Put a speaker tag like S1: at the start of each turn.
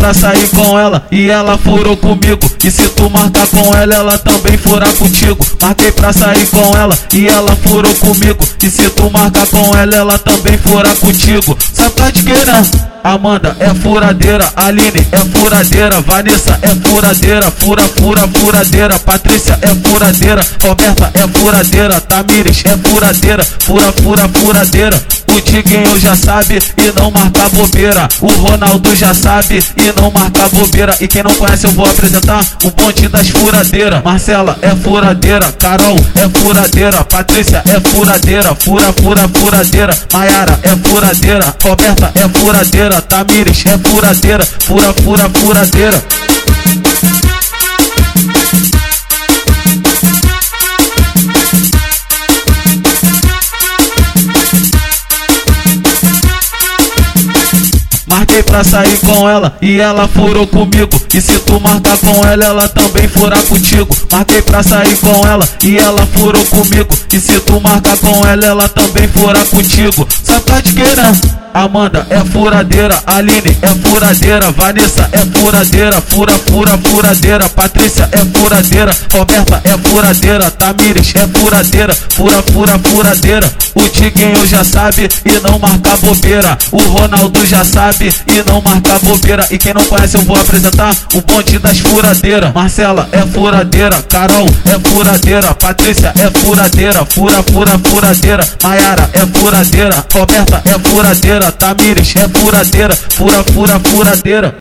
S1: pra sair com ela e ela furou comigo. E se tu marcar com ela, ela também furar contigo. Marquei pra sair com ela e ela furou comigo. E se tu marcar com ela, ela também furar contigo. Sabe tá de queira? Amanda é furadeira, Aline é furadeira, Vanessa é furadeira, fura, fura, furadeira, Patrícia é furadeira, Roberta é furadeira, Tamires é furadeira, fura, fura, furadeira. O Tiguinho já sabe e não marca bobeira. O Ronaldo já sabe e não marca bobeira. E quem não conhece, eu vou apresentar o ponte das furadeiras. Marcela é furadeira, Carol é furadeira, Patrícia é furadeira, fura, fura, furadeira. Maiara é furadeira, Roberta é furadeira, Tamires é furadeira, fura, fura, furadeira. Marquei pra sair com ela e ela furou comigo. E se tu marcar com ela, ela também furar contigo. Marquei pra sair com ela e ela furou comigo. E se tu marcar com ela, ela também furar contigo. Só tá queirando. Amanda é furadeira, Aline é furadeira, Vanessa é furadeira, fura, fura, furadeira, Patrícia é furadeira, Roberta é furadeira, Tamires é furadeira, fura, fura, furadeira. O Tiguinho já sabe e não marca bobeira. O Ronaldo já sabe e não marca bobeira. E quem não conhece, eu vou apresentar o bonde das furadeiras. Marcela é furadeira, Carol é furadeira, Patrícia é furadeira, fura, fura, furadeira, Maiara é furadeira, Roberta é furadeira furadeira, Tamires é furadeira, fura, fura, furadeira.